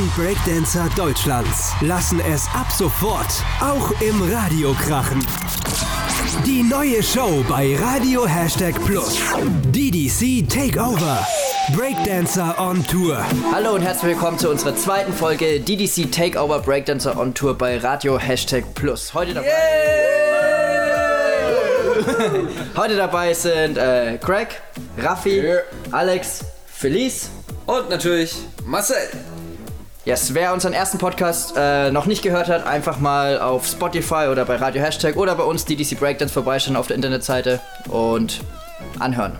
Die geilsten Breakdancer Deutschlands lassen es ab sofort auch im Radio krachen. Die neue Show bei Radio Hashtag Plus. DDC Takeover. Breakdancer on Tour. Hallo und herzlich willkommen zu unserer zweiten Folge DDC Takeover Breakdancer on Tour bei Radio Hashtag Plus. Heute dabei. Heute dabei sind äh, Craig, Raffi, Alex, Felice. Und natürlich Marcel. Yes, wer unseren ersten Podcast äh, noch nicht gehört hat, einfach mal auf Spotify oder bei Radio Hashtag oder bei uns DDC Breakdance vorbeischauen auf der Internetseite und anhören.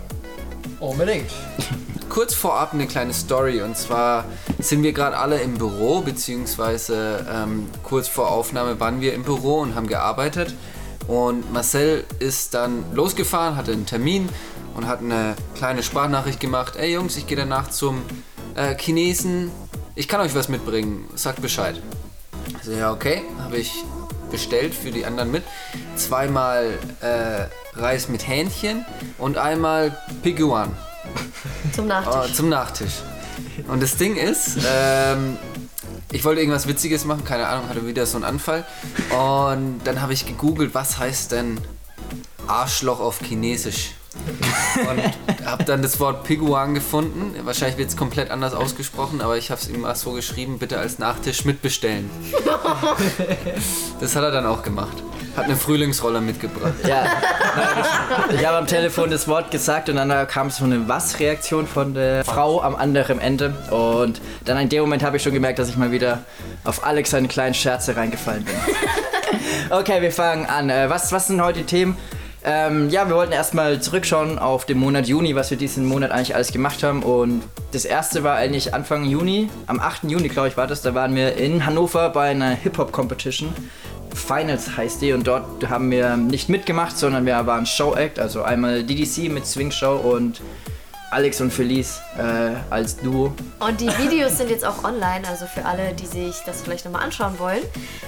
Unbedingt. Kurz vorab eine kleine Story und zwar sind wir gerade alle im Büro, beziehungsweise ähm, kurz vor Aufnahme waren wir im Büro und haben gearbeitet. Und Marcel ist dann losgefahren, hatte einen Termin und hat eine kleine Sprachnachricht gemacht. Ey Jungs, ich gehe danach zum äh, Chinesen. Ich kann euch was mitbringen. Sagt Bescheid. Also ja, okay, habe ich bestellt für die anderen mit. Zweimal äh, Reis mit Hähnchen und einmal Piguan Zum Nachtisch. oh, zum Nachtisch. Und das Ding ist, ähm, ich wollte irgendwas Witziges machen, keine Ahnung, hatte wieder so einen Anfall. Und dann habe ich gegoogelt, was heißt denn Arschloch auf Chinesisch? Und habe dann das Wort Piguan gefunden. Wahrscheinlich wird es komplett anders ausgesprochen, aber ich habe es ihm mal so geschrieben, bitte als Nachtisch mitbestellen. Das hat er dann auch gemacht. Hat eine Frühlingsrolle mitgebracht. Ja, ich habe am Telefon das Wort gesagt und dann kam so eine Was-Reaktion von der Frau am anderen Ende. Und dann in dem Moment habe ich schon gemerkt, dass ich mal wieder auf Alex seine kleinen Scherze reingefallen bin. Okay, wir fangen an. Äh, Was, was sind heute die Themen? Ähm, ja, wir wollten erstmal zurückschauen auf den Monat Juni, was wir diesen Monat eigentlich alles gemacht haben. Und das erste war eigentlich Anfang Juni, am 8. Juni, glaube ich, war das. Da waren wir in Hannover bei einer Hip-Hop-Competition. Finals heißt die und dort haben wir nicht mitgemacht, sondern wir waren Show-Act, also einmal DDC mit Swing Show und Alex und Felice äh, als Duo. Und die Videos sind jetzt auch online, also für alle, die sich das vielleicht nochmal anschauen wollen,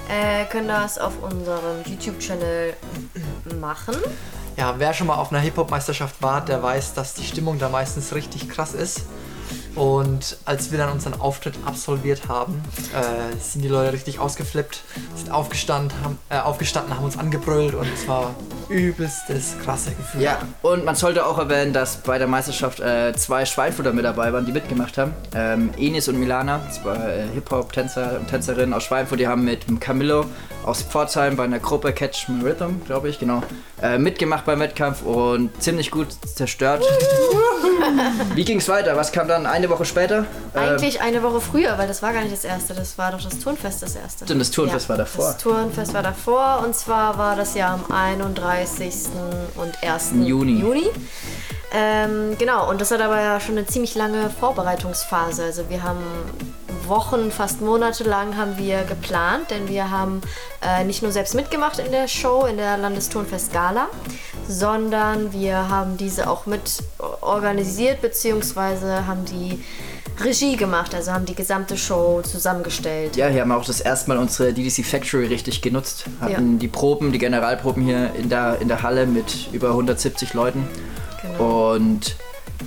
äh, können das auf unserem YouTube-Channel machen. Ja, wer schon mal auf einer Hip-Hop-Meisterschaft war, der weiß, dass die Stimmung da meistens richtig krass ist. Und als wir dann unseren Auftritt absolviert haben, äh, sind die Leute richtig ausgeflippt, sind aufgestanden, haben, äh, aufgestanden, haben uns angebrüllt und es war übelstes krasse Gefühl. Ja, und man sollte auch erwähnen, dass bei der Meisterschaft äh, zwei Schweinfurter mit dabei waren, die mitgemacht haben. Ähm, Enis und Milana, zwei äh, Hip-Hop-Tänzer und Tänzerinnen aus Schweinfurt, die haben mit Camillo aus Pforzheim bei einer Gruppe Catch My Rhythm, glaube ich, genau, äh, mitgemacht beim Wettkampf und ziemlich gut zerstört. Wie ging's weiter? Was kam dann eine Woche später? Eigentlich eine Woche früher, weil das war gar nicht das erste, das war doch das Turnfest das erste. Stimmt, das Turnfest war davor. Das Turnfest war davor und zwar war das ja am 31. und 1. Juni. Juni. Ähm, genau, und das hat aber ja schon eine ziemlich lange Vorbereitungsphase. Also wir haben Wochen, fast Monate lang haben wir geplant, denn wir haben äh, nicht nur selbst mitgemacht in der Show, in der Landesturnfest Gala, sondern wir haben diese auch mit organisiert, beziehungsweise haben die Regie gemacht, also haben die gesamte Show zusammengestellt. Ja, hier haben wir auch das erste Mal unsere DDC Factory richtig genutzt. Hatten Ja. die Proben, die Generalproben hier in der, in der Halle mit über 170 Leuten. Genau. Und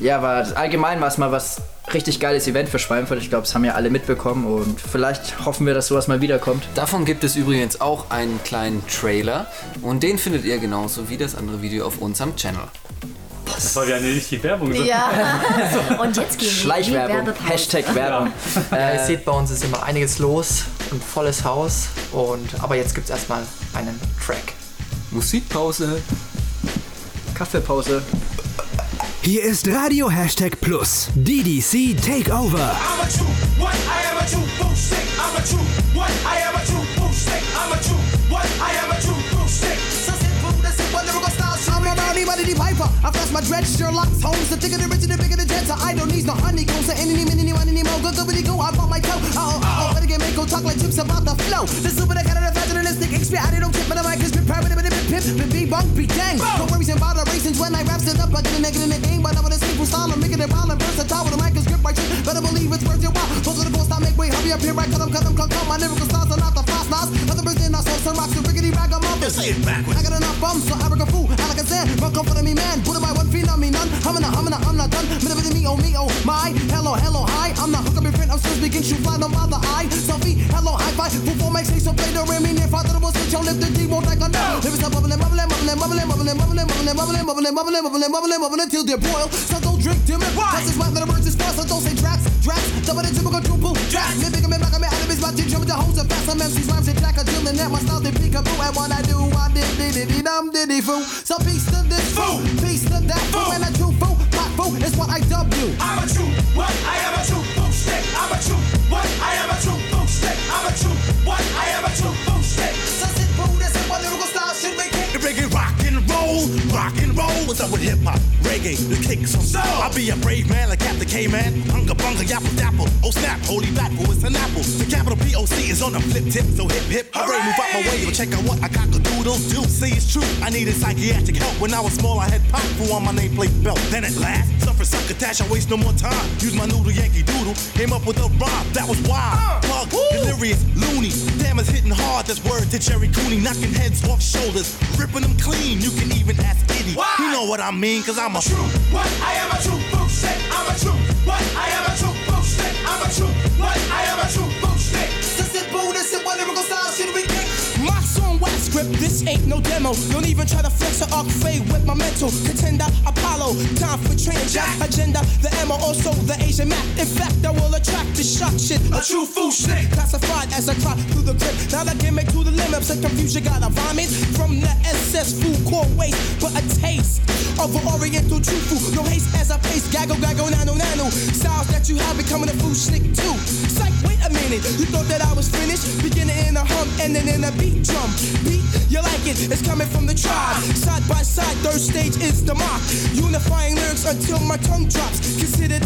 ja, war allgemein war es mal was richtig geiles Event für Schweinfurt. Ich glaube, das haben ja alle mitbekommen und vielleicht hoffen wir, dass sowas mal wiederkommt. Davon gibt es übrigens auch einen kleinen Trailer und den findet ihr genauso wie das andere Video auf unserem Channel. Das war ja nicht die Werbung. Ja, und jetzt gehen wir die Schleichwerbung, Werbepause. Hashtag Werbung. Ja, ihr seht, bei uns ist immer einiges los und volles Haus. Und, aber jetzt gibt es erstmal einen Track. Musikpause. Kaffeepause. Hier ist Radio Hashtag Plus. DDC Takeover. I flash my dread, Sherlock Holmes. The thicker the richer, the bigger the jet. So I don't need no honeycombs. So any, any, any, any more. Go, go, go, go. I bought my toe. Uh oh, uh oh. Better get make go talk like chips about the flow. The super, the kind of the fatalistic expert. I don't tip, but the mic is prepared. But the pip, pip, be bunk, be dang. No worries about the races when I rap it up. I get a nigga in the game, but I'm with a simple style. I'm making it wild and versatile with a mic is grip right shit. Better believe it's worth your while. Those are the ghosts I make way. Hurry up here, right? Cut them, cut them, cut them. My lyrical styles are not the fast knives. Other birds in our soul, some rocks, the riggedy ragamuffin. Say it backwards. I got enough bums, so I a fool. I like a understand. Run come for me, man. Put it by one feet on me, none. I'm in a, I'm a, not done. Minute with me, oh, me, oh, my. Hello, hello, hi. I'm not hook up in print. I'm still speaking. Shoot fly, no bother. I. Selfie, hello, high five. Full form, make say so. Play the rim. Me near father, the boss. Switch on, lift the D, won't like a no. Live it up, bubbling, bubbling, bubbling, bubbling, bubbling, bubbling, bubbling, bubbling, bubbling, bubbling, bubbling, bubbling, bubbling, till they boil. So don't drink, dim it. Cause it's wet, the birds is fast. So don't say tracks, tracks. Double the typical triple tracks. Me bigger, me back, me out of his body. Jump the hose and fast. Some MCs rhymes and jack. And that. My style, they peekaboo. And what I do, I did, did, did, did, dum, diddy, foo. So peace to this fool, peace to that fool. And a true fool, pop fool is what I dub you. I'm a true what? I am a true boom stick. I'm a true what? I am a true boom stick. I'm a true what? I am a true boom stick. So sit fool, that's it. What lyrical style should we kick? The reggae rock and roll, rock and roll. What's up with hip hop? Reggae, the kick some So- I'll be a brave man like Captain K-Man. Hunga bunga yapple dapple. Oh snap, holy backle, oh, it's an apple. The capital P-O-C is on the flip tip, so hip hip. Hooray, move out my way, yo, check out what I got a doodle do. See, it's true, I needed psychiatric help. When I was small, I had pop foo on my nameplate belt. Then at last, suffer succotash, I waste no more time. Use my noodle Yankee doodle, came up with a rhyme that was wild. Uh, Plug, delirious, loony. Damn, it's hitting hard, that's word to Jerry Cooney. Knocking heads off shoulders, ripping them clean. You can even ask Eddie. Why? You know what I mean, cause I'm a True what? I am a true boom stick. I'm a true what? I am a true boom stick. I'm a true what? I am a true Wax script, this ain't no demo. Don't even try to flex or arc fade with my mental. Contender, Apollo, time for change. Agenda, the M also the Asian map. In fact, I will attract the shock shit. A true fool stick. Classified as a crop through the grip. Now that gimmick to the limits and confusion got a vomit from the SS food core waste. But a taste of an oriental true food. No haste as I pace. Gaggle, gaggle, nano, nano. Styles that you have becoming a food snick too. Psych, wait a minute. You thought that I was finished? Beginning in a hum and then in a beat drum. Beat, you like it? It's coming from the tribe. Side by side, third stage is the mark. Unifying lyrics until my tongue drops. Considered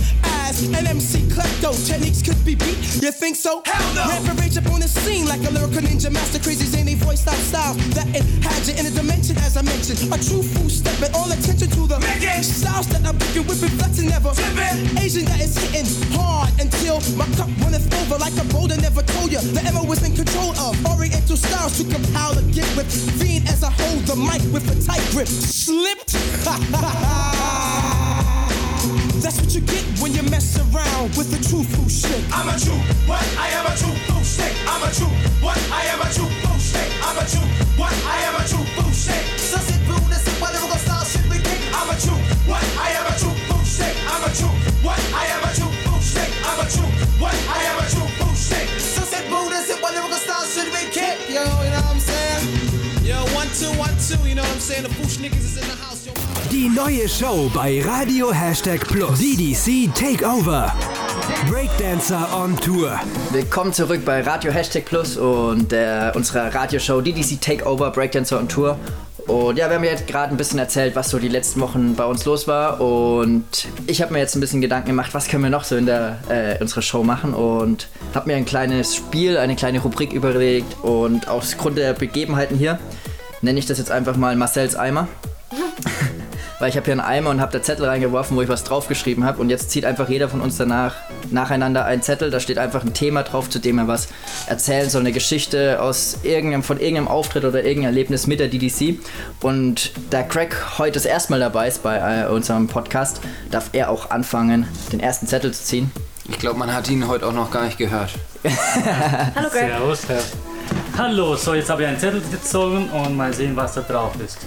as an MC klepto. Techniques could be beat. You think so? Hell no. Rapid rage up on the scene like a lyrical ninja master. Crazy zany voice style styles that it had you in a dimension as I mentioned. A true fool stepping all attention to the styles that I'm picking, whipping, flexing, never Flipping. Asian that is hitting hard until my cup runneth over like a boulder. Never told you the MO was in control of Oriental styles to compile a gift with fiend as I hold the mic with a tight grip. Slipped. That's what you get when you mess around with the truthful shit. I'm a true what? I am a true boom stick. I'm a true what? I am a true boom stick. I'm a true what? I am a true boom stick. So sit fool, that's it. What lyrical style should we kick? I'm a true what? I am a true boom stick. I'm a true what? I am a true boom stick. I'm a true what? I am a true Die neue Show bei Radio Hashtag Plus. DDC Takeover. Breakdancer on Tour. Willkommen zurück bei Radio Hashtag Plus und äh, unserer Radioshow DDC Takeover Breakdancer on Tour. Und ja, wir haben jetzt gerade ein bisschen erzählt, was so die letzten Wochen bei uns los war. Und ich habe mir jetzt ein bisschen Gedanken gemacht, was können wir noch so in der äh, unserer Show machen. Und habe mir ein kleines Spiel, eine kleine Rubrik überlegt. Und aus Grund der Begebenheiten hier nenne ich das jetzt einfach mal Marcells Eimer. Weil ich habe hier einen Eimer und habe da Zettel reingeworfen, wo ich was draufgeschrieben habe. Und jetzt zieht einfach jeder von uns danach nacheinander einen Zettel. Da steht einfach ein Thema drauf, zu dem er was erzählen soll. Eine Geschichte aus irgendeinem, von irgendeinem Auftritt oder irgendeinem Erlebnis mit der DDC. Und da Craig heute das erste Mal dabei ist bei äh, unserem Podcast, darf er auch anfangen, den ersten Zettel zu ziehen. Ich glaube, man hat ihn heute auch noch gar nicht gehört. Hallo Greg. Servus, Herr. Hallo, so jetzt habe ich einen Zettel gezogen und mal sehen, was da drauf ist.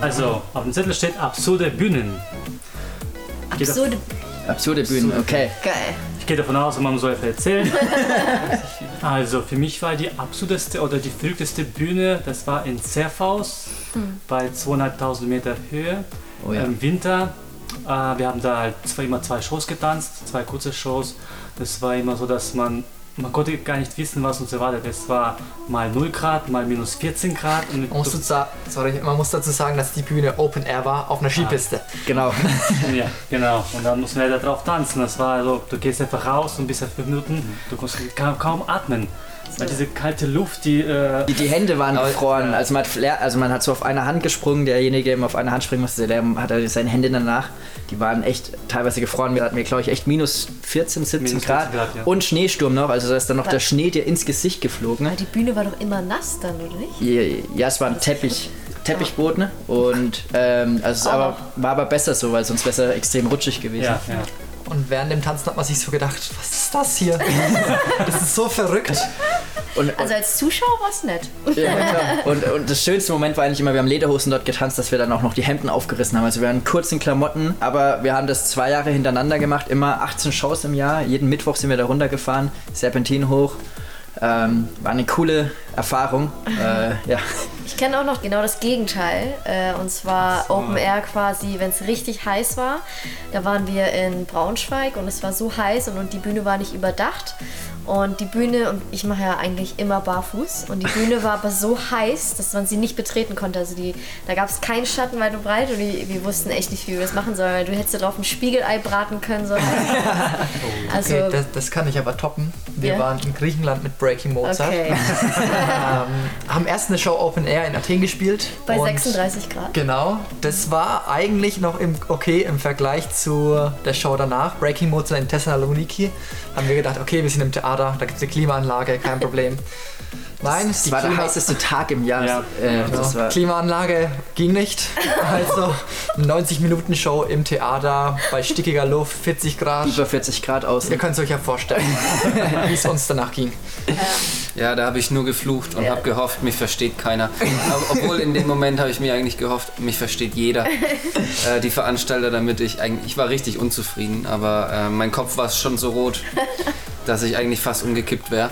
Also, auf dem Zettel steht absurde Bühnen. Absurde. Absurde Bühnen, okay. Geil. Ich gehe davon aus, man soll einfach erzählen. also, für mich war die absurdeste oder die verrückteste Bühne, das war in Zerfaus bei 200.000 Meter Höhe Oh ja. im Winter. Äh, wir haben da halt zwei, immer zwei Shows getanzt, zwei kurze Shows. Das war immer so, dass man man konnte gar nicht wissen, was uns erwartet. Es war mal 0 Grad, mal minus 14 Grad. Und Man muss, dazu, sorry, man muss dazu sagen, dass die Bühne Open Air war auf einer Skipiste. Genau. Ja, genau. Und dann mussten wir da drauf tanzen. Das war also, du gehst einfach raus und bist ja fünf Minuten, du kannst kaum, kaum atmen. Weil diese kalte Luft, die. Äh, Die, die Hände waren gefroren. Also man, hat, also man hat so auf eine Hand gesprungen. Derjenige, der immer auf eine Hand springen musste, der hatte seine Hände danach. Die waren echt teilweise gefroren. Wir hatten, glaube ich, echt minus 14, 17 Minus 14 Grad. Grad, ja. Und Schneesturm noch. Also da ist dann noch Was? der Schnee dir ins Gesicht geflogen. Aber die Bühne war doch immer nass dann, oder nicht? Ja, ja, es war ein Teppich. Teppichboden und ähm, also es aber, war aber besser so, weil sonst wäre es extrem rutschig gewesen. Ja, ja. Und während dem Tanzen hat man sich so gedacht, was ist das hier? das ist so verrückt. Und, Also als Zuschauer war es nett. Ja, klar. Und, und das schönste Moment war eigentlich immer, wir haben Lederhosen dort getanzt, dass wir dann auch noch die Hemden aufgerissen haben. Also wir waren in kurzen Klamotten, aber wir haben das zwei Jahre hintereinander gemacht, immer 18 Shows im Jahr. Jeden Mittwoch sind wir da runtergefahren, Serpentin hoch. Ähm, war eine coole Erfahrung. Äh, ja. Ich kenne auch noch genau das Gegenteil. Äh, und zwar Open Air quasi, wenn es richtig heiß war. Da waren wir in Braunschweig und es war so heiß und, und die Bühne war nicht überdacht. Und die Bühne, und ich mache ja eigentlich immer barfuß, und die Bühne war aber so heiß, dass man sie nicht betreten konnte. Also die, da gab es keinen Schatten weit und breit und die, wir wussten echt nicht, wie wir das machen sollen. Du hättest da drauf ein Spiegelei braten können. So also, Okay, das, das kann ich aber toppen. Wir Ja? waren in Griechenland mit Breaking Mozart. Okay. ähm, haben erst eine Show Open Air in Athen gespielt. bei und 36 Grad. Genau, das war eigentlich noch im, okay im Vergleich zu der Show danach. Breaking Mozart in Thessaloniki. Haben wir gedacht, okay, wir sind im Theater, da gibt es eine Klimaanlage, kein Problem. Nein, Das war der heißeste Tag im Jahr. Ja. Äh, Genau. das war, Klimaanlage ging nicht. Also 90 Minuten Show im Theater bei stickiger Luft, 40 Grad. über 40 Grad aus. Ihr könnt es euch ja vorstellen, wie es uns danach ging. Ja, da habe ich nur geflucht und Ja. habe gehofft, mich versteht keiner. Obwohl in dem Moment habe ich mir eigentlich gehofft, mich versteht jeder. Äh, die Veranstalter, damit ich eigentlich, ich war richtig unzufrieden, aber äh, mein Kopf war schon so rot, dass ich eigentlich fast umgekippt wäre.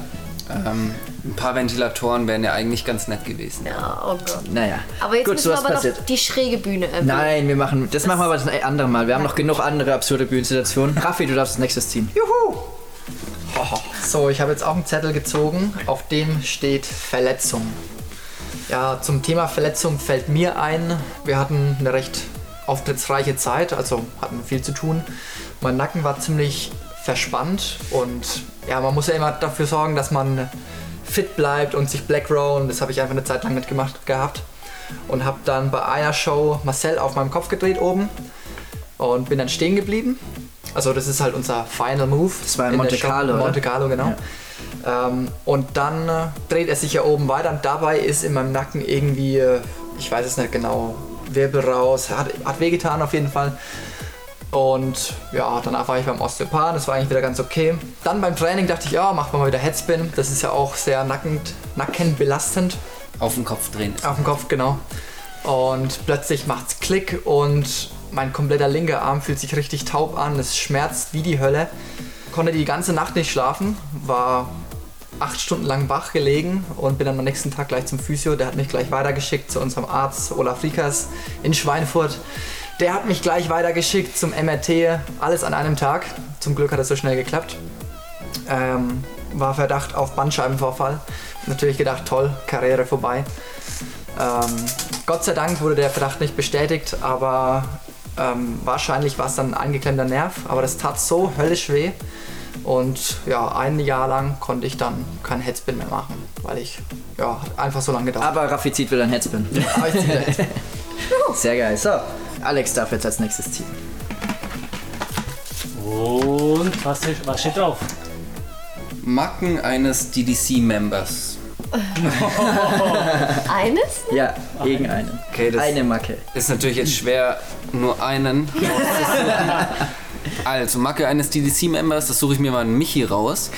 Ähm, ein paar Ventilatoren wären ja eigentlich ganz nett gewesen. Ja, oh Gott. Naja. Aber jetzt Gut, müssen wir aber passiert. noch die schräge Bühne erwähnen. Nein, wir machen, das machen wir aber das andere Mal. Wir haben noch genug andere absurde Bühnensituationen. Raffi, du darfst als nächstes ziehen. So, ich habe jetzt auch einen Zettel gezogen, auf dem steht Verletzung. Ja, zum Thema Verletzung fällt mir ein, wir hatten eine recht auftrittsreiche Zeit, also hatten viel zu tun. Mein Nacken war ziemlich verspannt und ja, man muss ja immer dafür sorgen, dass man fit bleibt und sich Black und das habe ich einfach eine Zeit lang nicht gemacht gehabt. Und habe dann bei einer Show Marcel auf meinem Kopf gedreht oben und bin dann stehen geblieben. Also das ist halt unser Final Move. Das war in der Monte. Carlo? Monte Carlo, genau. Ähm, und dann äh, dreht er sich ja oben weiter und dabei ist in meinem Nacken irgendwie, äh, ich weiß es nicht genau, Wirbel raus, hat, hat wehgetan auf jeden Fall. Und ja, danach war ich beim Osteopathen, das war eigentlich wieder ganz okay. Dann beim Training dachte ich, ja, wir mal wieder Headspin. Das ist ja auch sehr nackend, nackenbelastend. Auf den Kopf drehen. Auf dem Kopf, genau. Und plötzlich macht's Klick und mein kompletter linker Arm fühlt sich richtig taub an. Es schmerzt wie die Hölle. Konnte die ganze Nacht nicht schlafen, war acht Stunden lang wach gelegen und bin dann am nächsten Tag gleich zum Physio. Der hat mich gleich weitergeschickt zu unserem Arzt Olaf Riekers in Schweinfurt. Der hat mich gleich weitergeschickt zum MRT. Alles an einem Tag. Zum Glück hat es so schnell geklappt. Ähm, war Verdacht auf Bandscheibenvorfall. Natürlich gedacht, toll, Karriere vorbei. Ähm, Gott sei Dank wurde der Verdacht nicht bestätigt, aber ähm, wahrscheinlich war es dann ein eingeklemmter Nerv. Aber das tat so höllisch weh. Und ja, ein Jahr lang konnte ich dann kein Headspin mehr machen, weil ich ja, einfach so lange gedauert. Aber Raffi zieht wieder ein Headspin. Aber ich ziehe Headspin. Sehr geil. So, Alex darf jetzt als nächstes ziehen. Und was, ist- was steht drauf? Macken eines DDC-Members. Eines? Ja, irgendeinen. Okay, das Eine Macke. ist natürlich jetzt schwer, nur einen. Also, Macke eines DDC-Members, das suche ich mir mal einen Michi raus.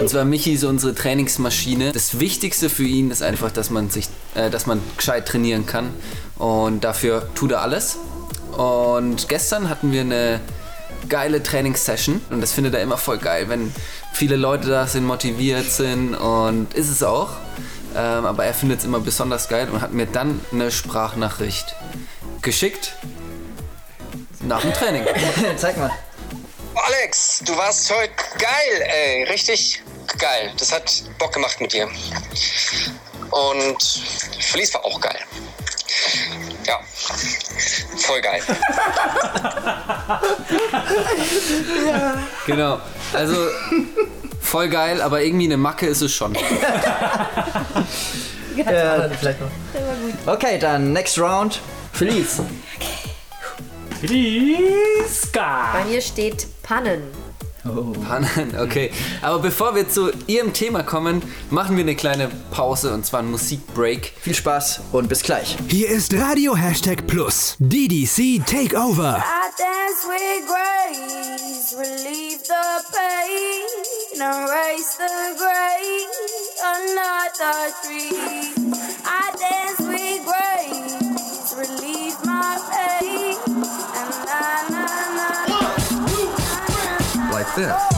Und zwar Michi ist unsere Trainingsmaschine. Das Wichtigste für ihn ist einfach, dass man sich, äh, dass man gescheit trainieren kann. Und dafür tut er alles. Und gestern hatten wir eine geile Trainingssession und das findet er immer voll geil, wenn viele Leute da sind, motiviert sind und ist es auch. Ähm, aber er findet es immer besonders geil und hat mir dann eine Sprachnachricht geschickt nach dem Training. Zeig mal. Alex, du warst heute geil, ey. Richtig geil. Das hat Bock gemacht mit dir. Und Felice war auch geil. Ja, voll geil. Genau. Also voll geil, aber irgendwie eine Macke ist es schon. Ja, vielleicht noch. Okay, dann next round. Felice. Feliska! Bei mir steht Pannen. Pannen, okay. Aber bevor wir zu Ihrem Thema kommen, machen wir eine kleine Pause und zwar einen Musikbreak. Viel Spaß und bis gleich. Hier ist Radio Hashtag Plus. DDC Takeover. I dance with grace, relieve the pain, erase the gray, another tree. I dance with grace, relieve my pain, and. Like this.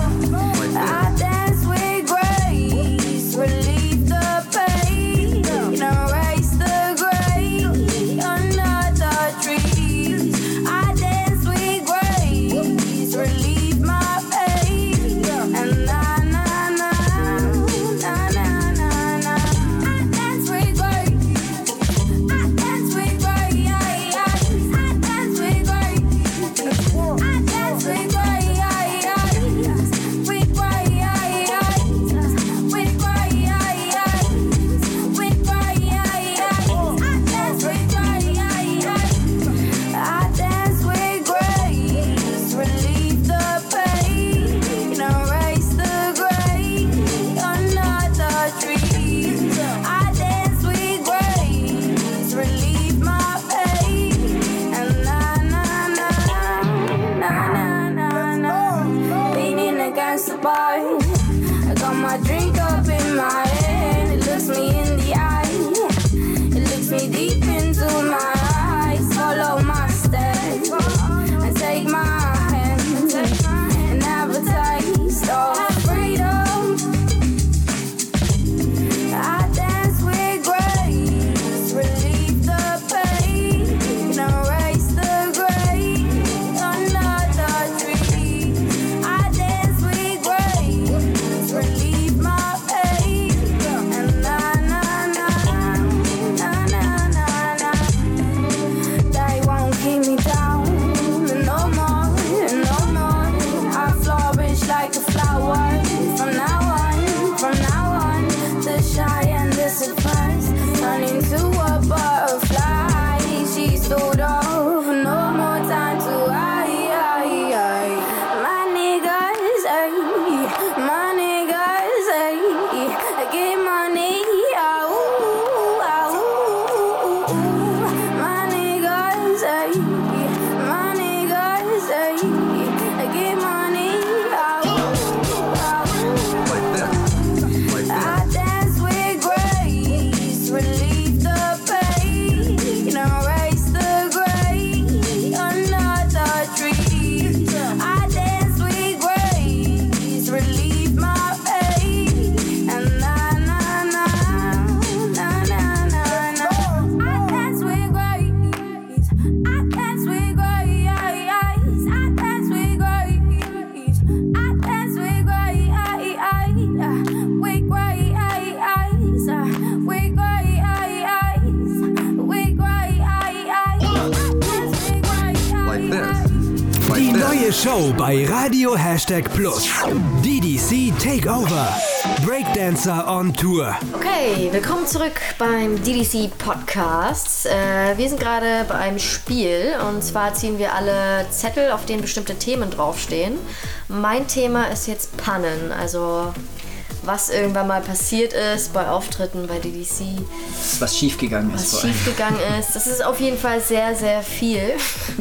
Bei Radio Hashtag Plus. DDC Takeover. Breakdancer on Tour. Okay, willkommen zurück beim DDC Podcast. Äh, wir sind gerade bei einem Spiel und zwar ziehen wir alle Zettel, auf denen bestimmte Themen draufstehen. Mein Thema ist jetzt Pannen, also was irgendwann mal passiert ist bei Auftritten bei DDC, Was schiefgegangen ist. was vor allem. schiefgegangen ist. Das ist auf jeden Fall sehr, sehr viel.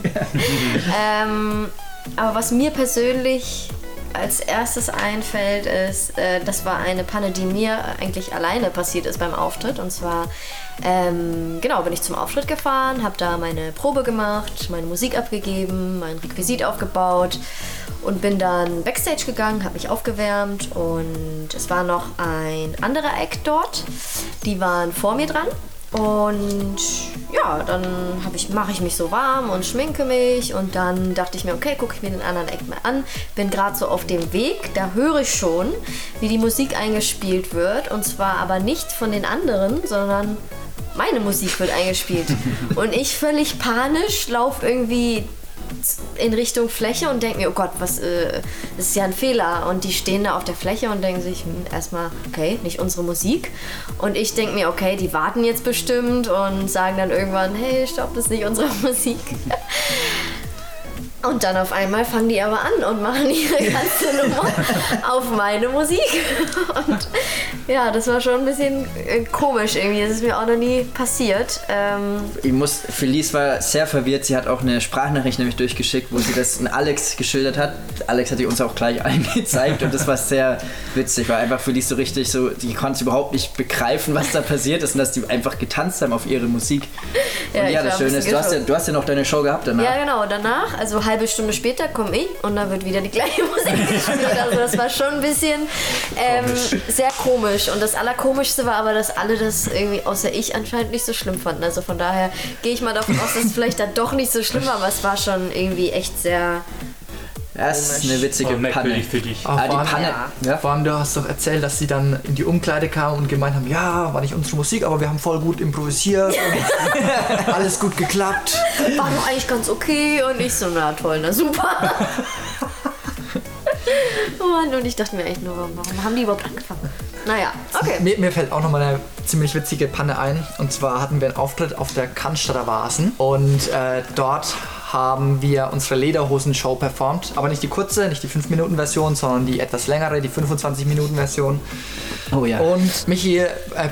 ähm, aber was mir persönlich als erstes einfällt, ist, äh, das war eine Panne, die mir eigentlich alleine passiert ist beim Auftritt. Und zwar, ähm, genau, bin ich zum Auftritt gefahren, habe da meine Probe gemacht, meine Musik abgegeben, mein Requisit aufgebaut und bin dann backstage gegangen, habe mich aufgewärmt und es war noch ein anderer Act dort. Die waren vor mir dran und ja, dann ich, mache ich mich so warm und schminke mich und dann dachte ich mir, okay, gucke ich mir den anderen Act mal an. Bin gerade so auf dem Weg, da höre ich schon, wie die Musik eingespielt wird und zwar aber nicht von den anderen, sondern meine Musik wird eingespielt. und ich völlig panisch laufe irgendwie in Richtung Fläche und denke mir, oh Gott, was äh, das ist ja ein Fehler. Und die stehen da auf der Fläche und denken sich, hm, erstmal, okay, nicht unsere Musik. Und ich denke mir, okay, die warten jetzt bestimmt und sagen dann irgendwann, hey, stopp, das ist nicht unsere Musik. Und dann auf einmal fangen die aber an und machen ihre ganze Nummer auf meine Musik. Und ja, das war schon ein bisschen äh, komisch irgendwie. Das ist mir auch noch nie passiert. Ähm, Ich muss, Felice war sehr verwirrt. Sie hat auch eine Sprachnachricht nämlich durchgeschickt, wo sie das in Alex geschildert hat. Alex hat die uns auch gleich eingezeigt und das war sehr witzig, weil einfach Felice so richtig so, die konnte überhaupt nicht begreifen, was da passiert ist und dass die einfach getanzt haben auf ihre Musik. Ja, und ja, war das Schöne ist, du hast, ja, du hast ja noch deine Show gehabt danach. Ja, genau. Danach, also halbe Stunde später, komme ich und dann wird wieder die gleiche Musik gespielt. Also das war schon ein bisschen ähm, sehr komisch. Und das Allerkomischste war aber, dass alle das irgendwie, außer ich, anscheinend nicht so schlimm fanden. Also von daher gehe ich mal davon aus, dass es vielleicht dann doch nicht so schlimm war, aber es war schon irgendwie echt sehr. Ja, es ist eine witzige Aber Panne. für dich. Aber Ah, die vor allem- Panne. Ja. Vor allem, du hast doch erzählt, dass sie dann in die Umkleide kamen und gemeint haben, ja, war nicht unsere Musik, aber wir haben voll gut improvisiert und alles gut geklappt. War doch eigentlich ganz okay und ich so, na toll, na super. oh Mann, und ich dachte mir echt nur, warum haben die überhaupt angefangen? Naja, okay. Mir, mir fällt auch noch mal eine ziemlich witzige Panne ein. Und zwar hatten wir einen Auftritt auf der Cannstatter Vasen. Und äh, dort haben wir unsere Lederhosen-Show performt. Aber nicht die kurze, nicht die 5-Minuten-Version, sondern die etwas längere, die 25-Minuten-Version. Oh ja. Und Michi äh,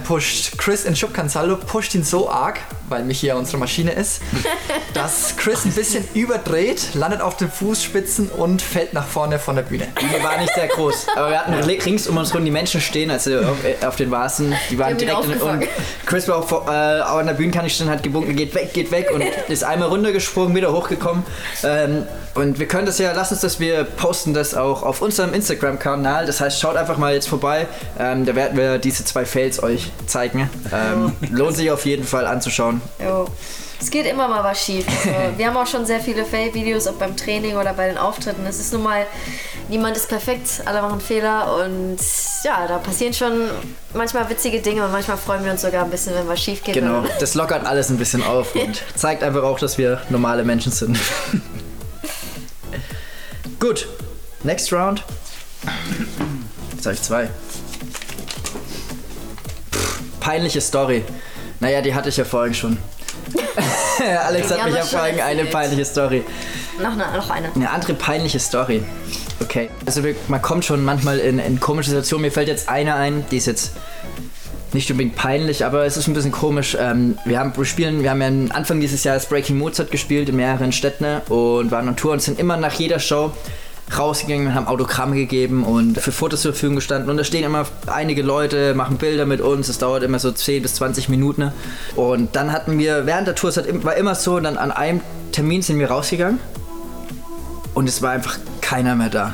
pusht Chris in Schubkanzalo, pusht ihn so arg, weil Michi ja unsere Maschine ist, dass Chris ein bisschen überdreht, landet auf den Fußspitzen und fällt nach vorne von der Bühne. Die war nicht sehr groß. Aber wir hatten rings um uns rum die Menschen stehen, also auf, äh, auf den Vasen. Die waren direkt in, und. Chris war auch vor, äh, auch an der Bühnenkante stehen, hat gewunken, geht weg, geht weg und ist einmal runtergesprungen, wieder hochgekommen. Ähm, und wir können das ja, lass uns das, wir posten das auch auf unserem Instagram-Kanal. Das heißt, schaut einfach mal jetzt vorbei. Ähm, da werden wir diese zwei Fails euch zeigen. Ähm, lohnt sich auf jeden Fall anzuschauen. Jo. Es geht immer mal was schief. Also, wir haben auch schon sehr viele Fail-Videos, auch beim Training oder bei den Auftritten. Es ist nun mal, niemand ist perfekt, alle machen Fehler und ja, da passieren schon manchmal witzige Dinge und manchmal freuen wir uns sogar ein bisschen, wenn was schief geht. Genau, das lockert alles ein bisschen auf und zeigt einfach auch, dass wir normale Menschen sind. Gut, next round. Jetzt habe ich zwei. Pff, peinliche Story. Naja, die hatte ich ja vorhin schon. Alex hat mich ja vorhin eine peinliche Story. Noch eine. Noch eine. Eine andere peinliche Story. Okay. Also man kommt schon manchmal in, in komische Situationen. Mir fällt jetzt eine ein, die ist jetzt nicht unbedingt peinlich, aber es ist ein bisschen komisch. Ähm, wir, haben, wir spielen, wir haben ja Anfang dieses Jahres Breaking Mozart gespielt in mehreren Städten und waren on Tour und sind immer nach jeder Show rausgegangen und haben Autogramme gegeben und für Fotos zur Verfügung gestanden. Und da stehen immer einige Leute, machen Bilder mit uns. Es dauert immer so 10 bis 20 Minuten. Und dann hatten wir während der Tour, es war immer so, dann an einem Termin sind wir rausgegangen und es war einfach keiner mehr da.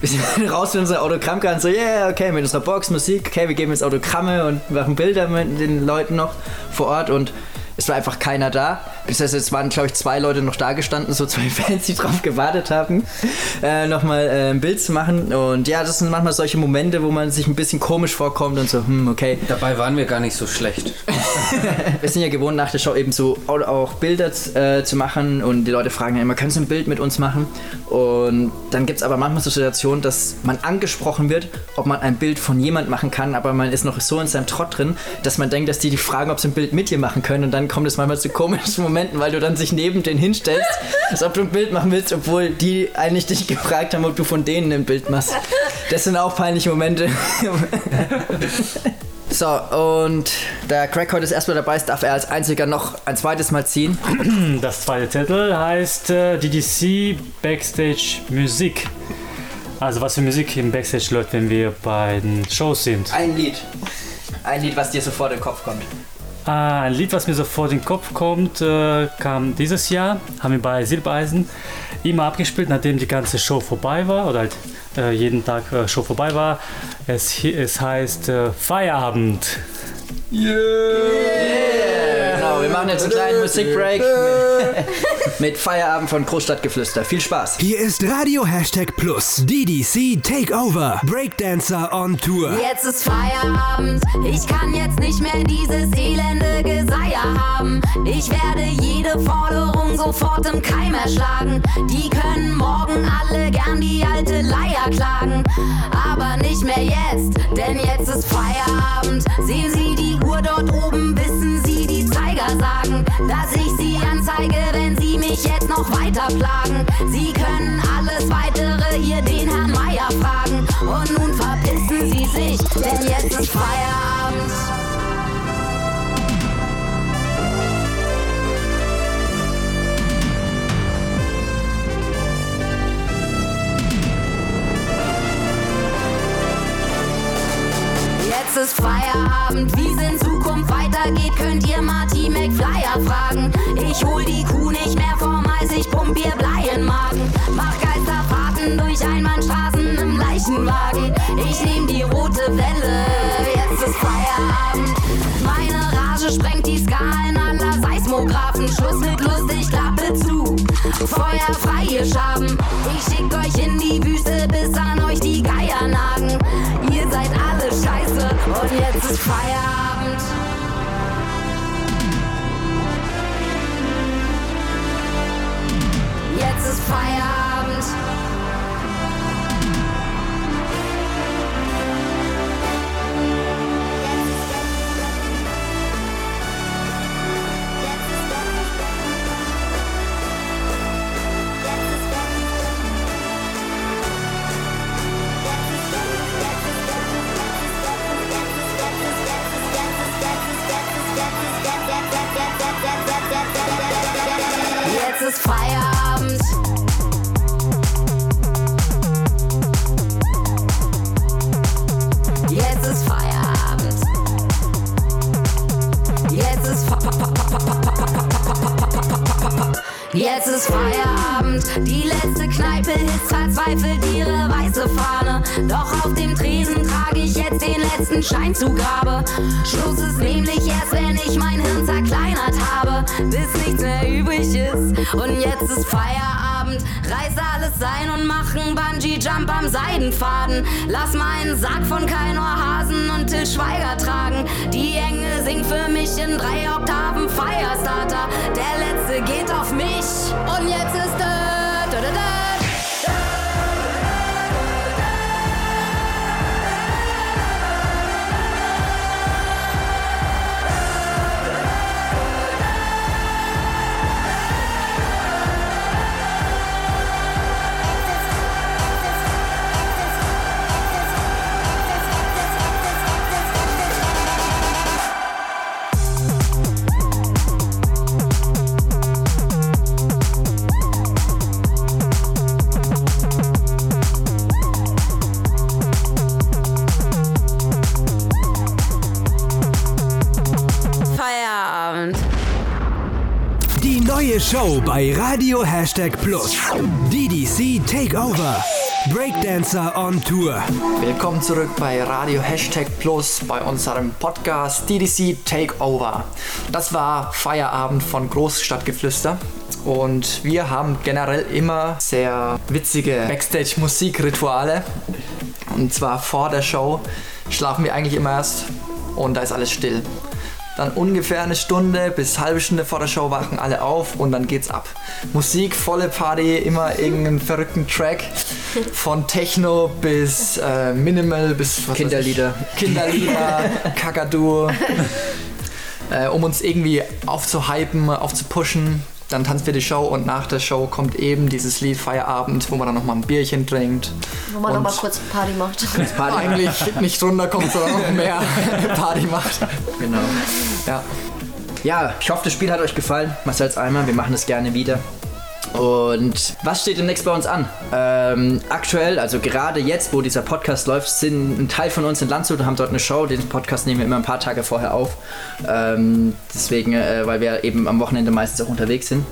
Wir sind raus mit unserer Autogrammkarte so, yeah, okay, mit unserer Box, Musik, okay, wir geben jetzt Autogramme und machen Bilder mit den Leuten noch vor Ort und es war einfach keiner da. Das heißt, es waren, glaube ich, zwei Leute noch da gestanden, so zwei Fans, die drauf gewartet haben, äh, nochmal äh, ein Bild zu machen. Und ja, das sind manchmal solche Momente, wo man sich ein bisschen komisch vorkommt und so, hm, okay. Dabei waren wir gar nicht so schlecht. Wir sind ja gewohnt, nach der Show eben so auch, auch Bilder äh, zu machen und die Leute fragen ja immer, können Sie ein Bild mit uns machen? Und dann gibt es aber manchmal so Situationen, dass man angesprochen wird, ob man ein Bild von jemand machen kann, aber man ist noch so in seinem Trott drin, dass man denkt, dass die die fragen, ob sie ein Bild mit dir machen können und dann kommt es manchmal zu komischen Momenten, weil du dann sich neben den hinstellst, als ob du ein Bild machen willst, obwohl die eigentlich dich gefragt haben, ob du von denen ein Bild machst. Das sind auch peinliche Momente. So, und da Craig heute das erste Mal dabei ist, darf er als einziger noch ein zweites Mal ziehen. Das zweite Zettel heißt äh, DDC Backstage Musik. Also was für Musik im Backstage läuft, wenn wir bei den Shows sind. Ein Lied. Ein Lied, was dir sofort in den Kopf kommt. Ah, ein Lied, was mir sofort in den Kopf kommt, äh, kam dieses Jahr, haben wir bei Silbereisen immer abgespielt, nachdem die ganze Show vorbei war oder halt äh, jeden Tag äh, Show vorbei war. Es, es heißt äh, Feierabend. Genau, wir machen jetzt einen kleinen Musikbreak mit, mit Feierabend von Großstadtgeflüster. Viel Spaß. Hier ist Radio Hashtag Plus. DDC Takeover. Breakdancer on Tour. Jetzt ist Feierabend, ich kann jetzt nicht mehr dieses elende Geseier haben. Ich werde jede Forderung sofort im Keim erschlagen. Die können morgen alle gern die alte Leier klagen. Aber nicht mehr jetzt, denn jetzt ist Feierabend. Sehen Sie die Uhr dort oben, Zeiger sagen, dass ich Sie anzeige, wenn Sie mich jetzt noch weiter plagen. Sie können alles weitere hier den Herrn Meier fragen. Und nun verpissen Sie sich, denn jetzt ist Feierabend. Jetzt ist Feierabend, wie es in Zukunft weitergeht, könnt ihr Marty McFlyer fragen. Ich hol die Kuh nicht mehr vom Eis, ich pump ihr Blei in Magen. Mach Geisterfahrten durch Einbahnstraßen im Leichenwagen. Ich nehm die rote Welle, jetzt ist Feierabend. Meine Rage sprengt die Skalen aller Seismographen. Schluss mit lustig, Klappe zu. Feuer frei, ihr Schaben. Ich schick euch in die Wüste, bis an euch die Geier nagen. Und jetzt ist Feierabend. Jetzt ist Feierabend. Jetzt ist Feierabend. Jetzt ist Feierabend. Jetzt ist Fe- Jetzt ist Feierabend, die letzte Kneipe ist verzweifelt letzten Schein zu Grabe. Schluss ist nämlich erst, wenn ich mein Hirn zerkleinert habe, bis nichts mehr übrig ist. Und jetzt ist Feierabend, reiß alles ein und mach einen Bungee-Jump am Seidenfaden. Lass meinen Sack von Kainor Hasen und Till Schweiger tragen. Die Engel singen für mich in drei Oktaven Firestarter. Der letzte geht auf mich und jetzt ist da, da, da, da. Show bei Radio Hashtag Plus. DDC Takeover. Breakdancer on Tour. Willkommen zurück bei Radio Hashtag Plus bei unserem Podcast DDC Takeover. Das war Feierabend von Großstadtgeflüster und wir haben generell immer sehr witzige Backstage-Musikrituale. Und zwar vor der Show schlafen wir eigentlich immer erst und da ist alles still. Dann ungefähr eine Stunde bis halbe Stunde vor der Show wachen alle auf und dann geht's ab. Musik, volle Party, immer irgendeinen verrückten Track. Von Techno bis äh, Minimal bis Kinderlieder. Kinderlieder, Kakadu. äh, um uns irgendwie aufzuhypen, aufzupushen. Dann tanzen wir die Show und nach der Show kommt eben dieses Lied Feierabend, wo man dann nochmal ein Bierchen trinkt. Wo man nochmal kurz Party macht. Party eigentlich nicht runterkommt, sondern noch mehr Party macht. Genau. Ja. Ja, ich hoffe, das Spiel hat euch gefallen. Marcel's Eimer, wir machen es gerne wieder. Und was steht demnächst bei uns an? Ähm, aktuell, also gerade jetzt, wo dieser Podcast läuft, sind ein Teil von uns in Landshut und haben dort eine Show. Den Podcast nehmen wir immer ein paar Tage vorher auf. Ähm, deswegen, äh, weil wir eben am Wochenende meistens auch unterwegs sind.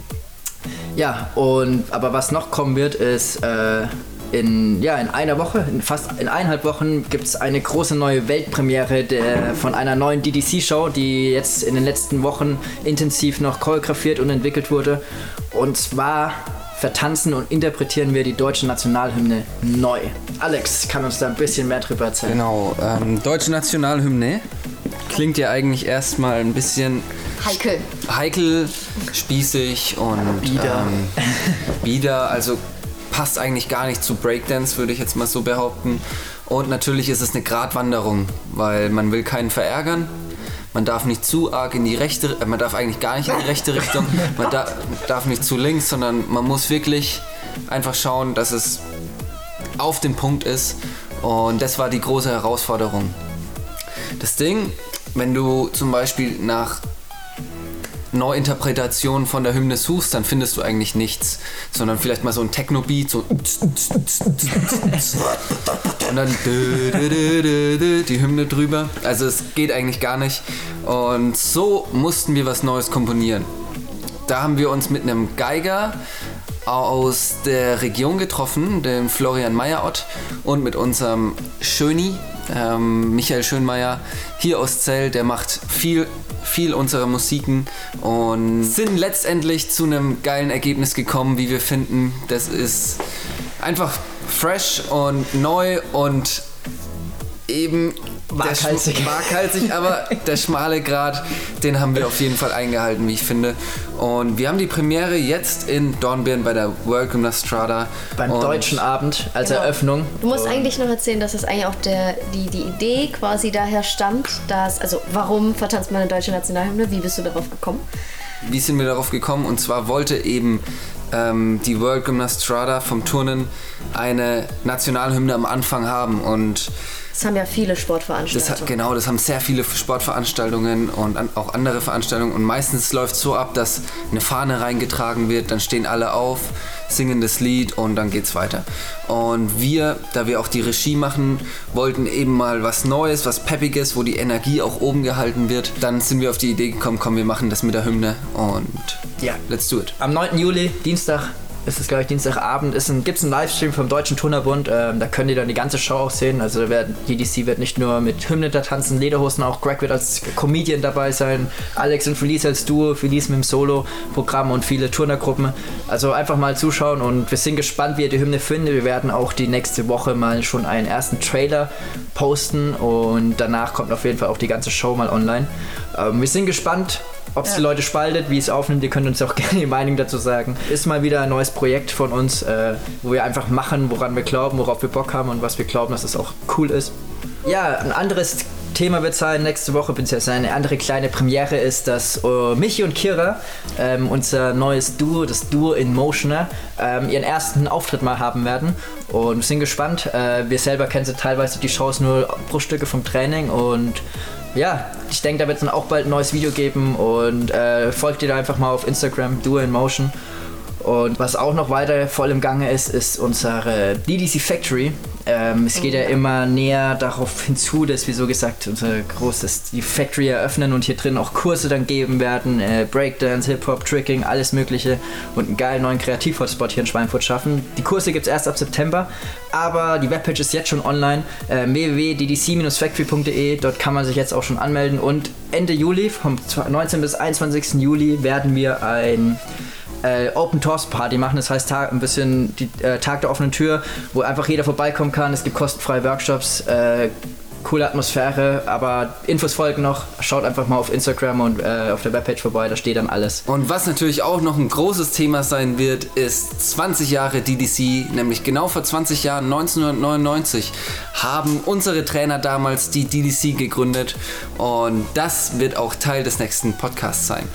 Ja, und aber was noch kommen wird, ist äh, in, ja, in einer Woche, in fast in eineinhalb Wochen, gibt es eine große neue Weltpremiere der, von einer neuen DDC-Show, die jetzt in den letzten Wochen intensiv noch choreografiert und entwickelt wurde. Und zwar vertanzen und interpretieren wir die deutsche Nationalhymne neu. Alex kann uns da ein bisschen mehr drüber erzählen. Genau, ähm, deutsche Nationalhymne klingt ja eigentlich erstmal ein bisschen Heikel. heikel, spießig und Bieder. Ähm, bieder, also passt eigentlich gar nicht zu Breakdance, würde ich jetzt mal so behaupten. Und natürlich ist es eine Gratwanderung, weil man will keinen verärgern. man darf nicht zu arg in die rechte, äh, man darf eigentlich gar nicht in die rechte Richtung, man da, darf nicht zu links, sondern man muss wirklich einfach schauen, dass es auf den Punkt ist. Und das war die große Herausforderung. Das Ding, wenn du zum Beispiel nach Neuinterpretationen von der Hymne suchst, dann findest du eigentlich nichts, sondern vielleicht mal so ein Techno-Beat, so und dann die Hymne drüber. Also es geht eigentlich gar nicht. Und so mussten wir was Neues komponieren. Da haben wir uns mit einem Geiger aus der Region getroffen, den Florian Meyerott, und mit unserem Schöni, ähm, Michael Schönmeier, hier aus Zell, der macht viel, viel unserer Musiken und sind letztendlich zu einem geilen Ergebnis gekommen, wie wir finden. Das ist einfach fresh und neu und eben Waghalsig. Waghalsig, aber der schmale Grad, den haben wir auf jeden Fall eingehalten, wie ich finde. Und wir haben die Premiere jetzt in Dornbirn bei der World Gymnastrada. Beim und deutschen Abend als Genau. Eröffnung. Du musst Und- eigentlich noch erzählen, dass das eigentlich auch der, die, die Idee quasi daher stammt, dass, also warum vertanzt man eine deutsche Nationalhymne? Wie bist du darauf gekommen? Wie sind wir darauf gekommen? Und zwar wollte eben ähm, die World Gymnastrada vom Turnen eine Nationalhymne am Anfang haben. Und Das haben ja viele das Sportveranstaltungen. hat, genau, das haben sehr viele Sportveranstaltungen und an, auch andere Veranstaltungen. Und meistens läuft es so ab, dass eine Fahne reingetragen wird, dann stehen alle auf, singen das Lied und dann geht's weiter. Und wir, da wir auch die Regie machen, wollten eben mal was Neues, was Peppiges, wo die Energie auch oben gehalten wird. Dann sind wir auf die Idee gekommen, komm, wir machen das mit der Hymne und Ja. let's do it. Am 9. Juli, Dienstag, ist es glaube ich Dienstagabend, gibt es einen Livestream vom Deutschen Turnerbund. Ähm, da könnt ihr dann die ganze Show auch sehen. Also da werden, GDC wird nicht nur mit Hymne da tanzen, Lederhosen, auch Greg wird als Comedian dabei sein, Alex und Felice als Duo, Felice mit dem Solo-Programm und viele Turnergruppen. Also einfach mal zuschauen und wir sind gespannt, wie ihr die Hymne findet. Wir werden auch die nächste Woche mal schon einen ersten Trailer posten und danach kommt auf jeden Fall auch die ganze Show mal online. Ähm, wir sind gespannt, ob es die Leute spaltet, wie es aufnimmt, ihr könnt uns auch gerne die Meinung dazu sagen. Ist mal wieder ein neues Projekt von uns, äh, wo wir einfach machen, woran wir glauben, worauf wir Bock haben und was wir glauben, dass es auch cool ist. Ja, ein anderes Thema wird sein nächste Woche, beziehungsweise eine andere kleine Premiere ist, dass äh, Michi und Kira, ähm, unser neues Duo, das Duo in Motioner, ähm, ihren ersten Auftritt mal haben werden. Und wir sind gespannt. Äh, wir selber kennen sie teilweise die Shows nur Bruchstücke vom Training und ja, ich denke, da wird es dann auch bald ein neues Video geben und äh, folgt ihr da einfach mal auf Instagram, Duo in Motion. Und was auch noch weiter voll im Gange ist, ist unsere DDC Factory. Ähm, es geht ja immer näher darauf hinzu, dass wir so gesagt unser großes die Factory eröffnen und hier drin auch Kurse dann geben werden, äh, Breakdance, Hip-Hop, Tricking, alles mögliche und einen geilen neuen Kreativ-Hotspot hier in Schweinfurt schaffen. Die Kurse gibt es erst ab September, aber die Webpage ist jetzt schon online, äh, www.ddc-factory.de, dort kann man sich jetzt auch schon anmelden und Ende Juli, vom 19. bis 21. Juli werden wir ein äh, Open Tours Party machen. Das heißt ein bisschen die äh, Tag der offenen Tür, wo einfach jeder vorbeikommen kann. Es gibt kostenfreie Workshops, äh, coole Atmosphäre, aber Infos folgen noch. Schaut einfach mal auf Instagram und äh, auf der Webpage vorbei, da steht dann alles. Und was natürlich auch noch ein großes Thema sein wird, ist 20 Jahre DDC, nämlich genau vor 20 Jahren, 1999, haben unsere Trainer damals die DDC gegründet und das wird auch Teil des nächsten Podcasts sein.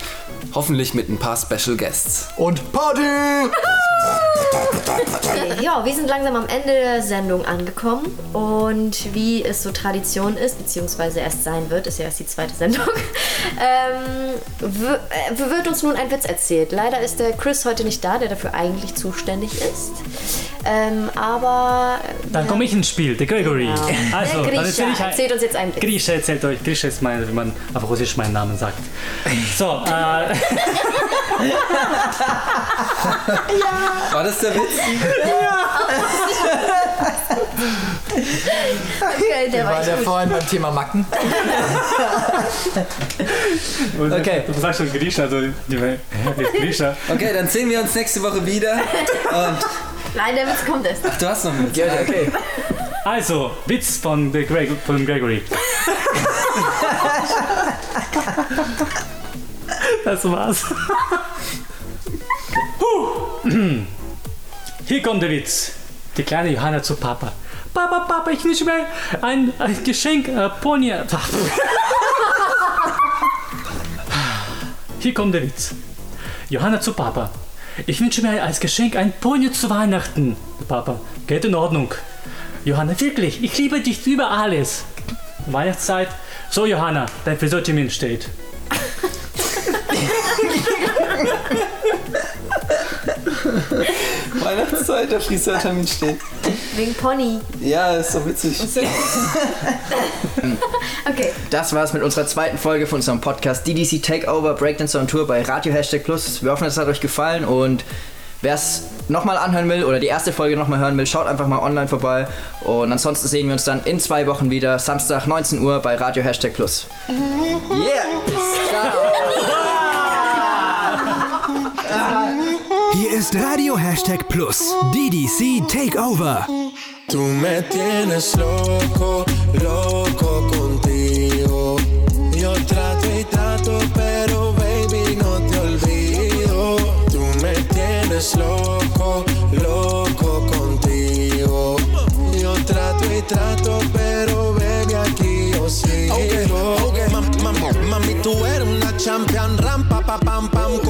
Hoffentlich mit ein paar Special Guests. Und Party! Ja, wir sind langsam am Ende der Sendung angekommen und wie es so Tradition ist, beziehungsweise erst sein wird, ist ja erst die zweite Sendung, ähm, äh, wird uns nun ein Witz erzählt. Leider ist der Chris heute nicht da, der dafür eigentlich zuständig ist. Ähm, aber Dann komme ich ins Spiel, der Gregory. Genau. Also, Der dann Grisha erzähle ich ein- erzählt uns jetzt einen Witz. Grisha erzählt euch. Grisha ist mein, wie man auf Russisch meinen Namen sagt. So, äh, War das der Witz? okay, der war ja echt gut. vorhin beim Thema Macken. okay. Du sagst schon Grisha, also Grisha. Okay, dann sehen wir uns nächste Woche wieder. Und Nein, der Witz kommt erst. ach, du hast noch einen Witz. Ja, okay. Also, Witz von, der Greg, von Gregory. Das war's. Huh. Hier kommt der Witz. Die kleine Johanna zu Papa. Papa, Papa, ich wünsche mir ein, ein Geschenk, äh, Pony. hier kommt der Witz. Johanna zu Papa. Ich wünsche mir als Geschenk ein Pony zu Weihnachten. Papa, geht in Ordnung. Johanna, wirklich, ich liebe dich über alles. Weihnachtszeit. So, Johanna, dein Friseurtermin steht. Weihnachtszeit, der Friseurtermin steht. Wegen Pony. Ja, ist so witzig. Okay. Das war's mit unserer zweiten Folge von unserem Podcast DDC Takeover Breakdance on Tour bei Radio Hashtag Plus. Wir hoffen, es hat euch gefallen und wer es nochmal anhören will oder die erste Folge nochmal hören will, schaut einfach mal online vorbei. Und ansonsten sehen wir uns dann in zwei Wochen wieder, Samstag 19 Uhr bei Radio Hashtag Plus. Yeah! Hier ist Radio Hashtag Plus, DDC Takeover. Tú me tienes loco, loco contigo. Yo trato y trato, pero baby no te olvido. Tú me tienes loco, loco contigo. Yo trato y trato, pero baby aquí yo sigo. Mami, tú eres una champion, rampa, pa, pam, pam, con un booty